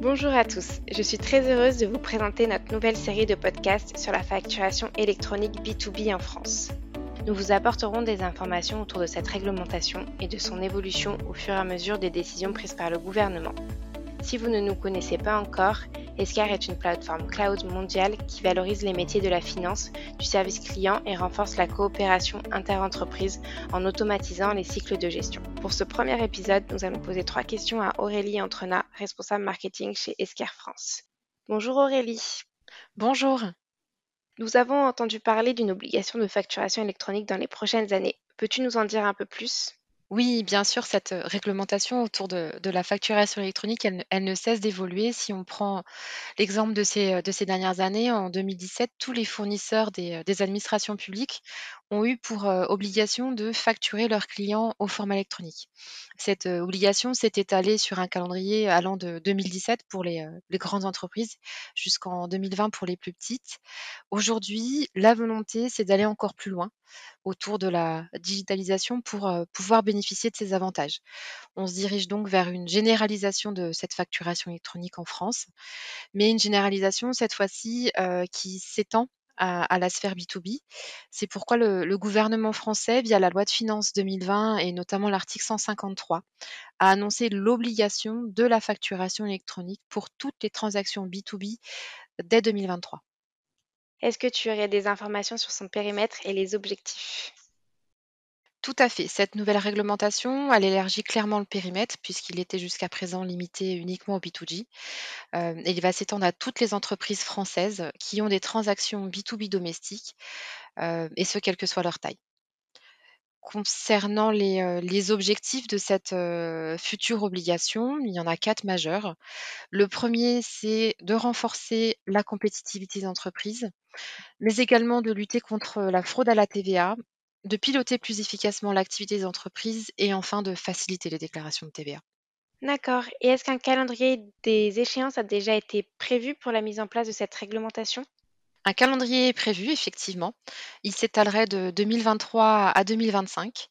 Bonjour à tous, je suis très heureuse de vous présenter notre nouvelle série de podcasts sur la facturation électronique B2B en France. Nous vous apporterons des informations autour de cette réglementation et de son évolution au fur et à mesure des décisions prises par le gouvernement. Si vous ne nous connaissez pas encore, Escar est une plateforme cloud mondiale qui valorise les métiers de la finance, du service client et renforce la coopération inter-entreprise en automatisant les cycles de gestion. Pour ce premier épisode, nous allons poser trois questions à Aurélie Entrenat, responsable marketing chez Escar France. Bonjour Aurélie. Bonjour. Nous avons entendu parler d'une obligation de facturation électronique dans les prochaines années. Peux-tu nous en dire un peu plus? Oui, bien sûr, cette réglementation autour de, la facturation électronique, elle, ne cesse d'évoluer. Si on prend l'exemple de ces, de ces dernières années, en 2017, tous les fournisseurs des, des administrations publiques ont eu pour obligation de facturer leurs clients au format électronique. Cette obligation s'est étalée sur un calendrier allant de 2017 pour les, les grandes entreprises jusqu'en 2020 pour les plus petites. Aujourd'hui, la volonté, c'est d'aller encore plus loin autour de la digitalisation pour pouvoir bénéficier de ces avantages. On se dirige donc vers une généralisation de cette facturation électronique en France, mais une généralisation cette fois-ci qui s'étend à, la sphère B2B. C'est pourquoi le, gouvernement français, via la loi de finances 2020 et notamment l'article 153, a annoncé l'obligation de la facturation électronique pour toutes les transactions B2B dès 2023. Est-ce que tu aurais des informations sur son périmètre et les objectifs? Tout à fait. Cette nouvelle réglementation, elle élargit clairement le périmètre puisqu'il était jusqu'à présent limité uniquement au B2G. Euh, il va s'étendre à toutes les entreprises françaises qui ont des transactions B2B domestiques, euh, et ce, quelle que soit leur taille. Concernant les, euh, les objectifs de cette future obligation, il y en a quatre majeurs. Le premier, c'est de renforcer la compétitivité des entreprises, mais également de lutter contre la fraude à la TVA de piloter plus efficacement l'activité des entreprises et enfin de faciliter les déclarations de TVA. D'accord. Et est-ce qu'un calendrier des échéances a déjà été prévu pour la mise en place de cette réglementation? Un calendrier est prévu, effectivement. Il s'étalerait de 2023 à 2025.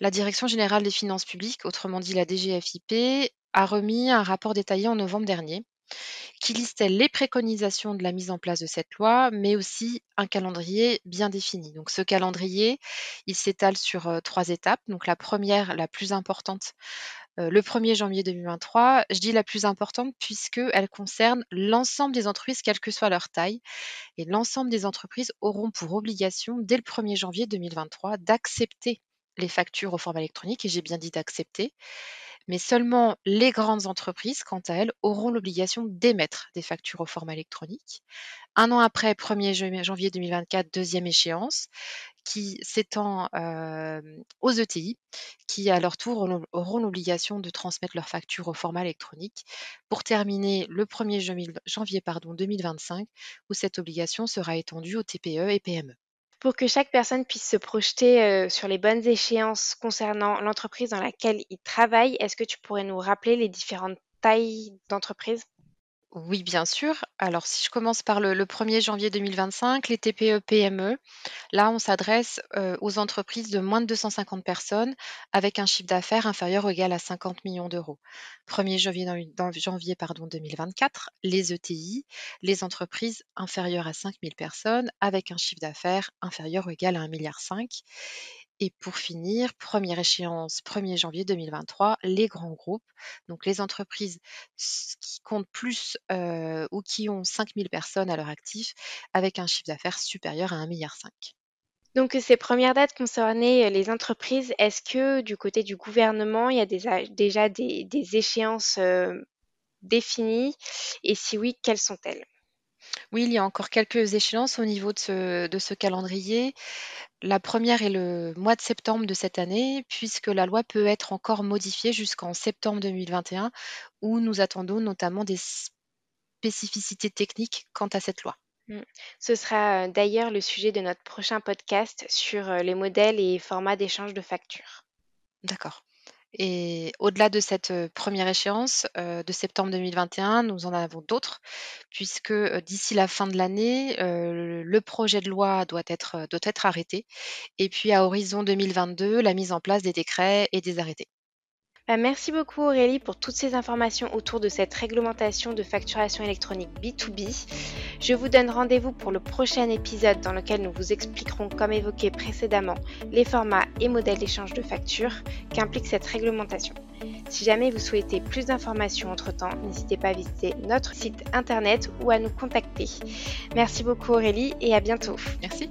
La Direction générale des finances publiques, autrement dit la DGFIP, a remis un rapport détaillé en novembre dernier qui listait les préconisations de la mise en place de cette loi, mais aussi un calendrier bien défini. Donc ce calendrier, il s'étale sur euh, trois étapes. La première, la plus importante, euh, le 1er janvier 2023. Je dis la plus importante puisqu'elle concerne l'ensemble des entreprises, quelle que soit leur taille. Et l'ensemble des entreprises auront pour obligation, dès le 1er janvier 2023, d'accepter les factures au format électronique, et j'ai bien dit d'accepter, mais seulement les grandes entreprises, quant à elles, auront l'obligation d'émettre des factures au format électronique. Un an après, 1er janvier 2024, deuxième échéance, qui s'étend euh, aux ETI, qui à leur tour auront l'obligation de transmettre leurs factures au format électronique, pour terminer le 1er janvier, pardon, 2025, où cette obligation sera étendue aux TPE et PME. Pour que chaque personne puisse se projeter euh, sur les bonnes échéances concernant l'entreprise dans laquelle il travaille, est-ce que tu pourrais nous rappeler les différentes tailles d'entreprise? Oui, bien sûr. Alors, si je commence par le, 1er janvier 2025, les TPE-PME, là, on s'adresse aux entreprises de moins de 250 personnes avec un chiffre d'affaires inférieur ou égal à 50 millions d'euros. 1er janvier, dans, janvier pardon, 2024, les ETI, les entreprises inférieures à 5000 personnes avec un chiffre d'affaires inférieur ou égal à 1,5 milliard. Et pour finir, première échéance, 1er janvier 2023, les grands groupes, donc les entreprises qui comptent plus ou qui ont 5000 personnes à leur actif, avec un chiffre d'affaires supérieur à 1,5 milliard. Donc ces premières dates concernaient les entreprises. Est-ce que du côté du gouvernement, il y a déjà des, échéances définies? Et si oui, quelles sont-elles? Oui, il y a encore quelques échéances au niveau de ce, calendrier. La première est le mois de septembre de cette année, puisque la loi peut être encore modifiée jusqu'en septembre 2021, où nous attendons notamment des spécificités techniques quant à cette loi. Mmh. Ce sera euh, d'ailleurs le sujet de notre prochain podcast sur euh, les modèles et formats d'échange de factures. D'accord. Et au-delà de cette première échéance de septembre 2021, nous en avons d'autres, puisque d'ici la fin de l'année, le projet de loi doit être, doit être arrêté. Et puis à horizon 2022, la mise en place des décrets et des arrêtés. Bah, merci beaucoup Aurélie pour toutes ces informations autour de cette réglementation de facturation électronique B2B. Je vous donne rendez-vous pour le prochain épisode dans lequel nous vous expliquerons, comme évoqué précédemment, les formats et modèles d'échange de factures qu'implique cette réglementation. Si jamais vous souhaitez plus d'informations entre-temps, n'hésitez pas à visiter notre site internet ou à nous contacter. Merci beaucoup Aurélie et à bientôt. Merci.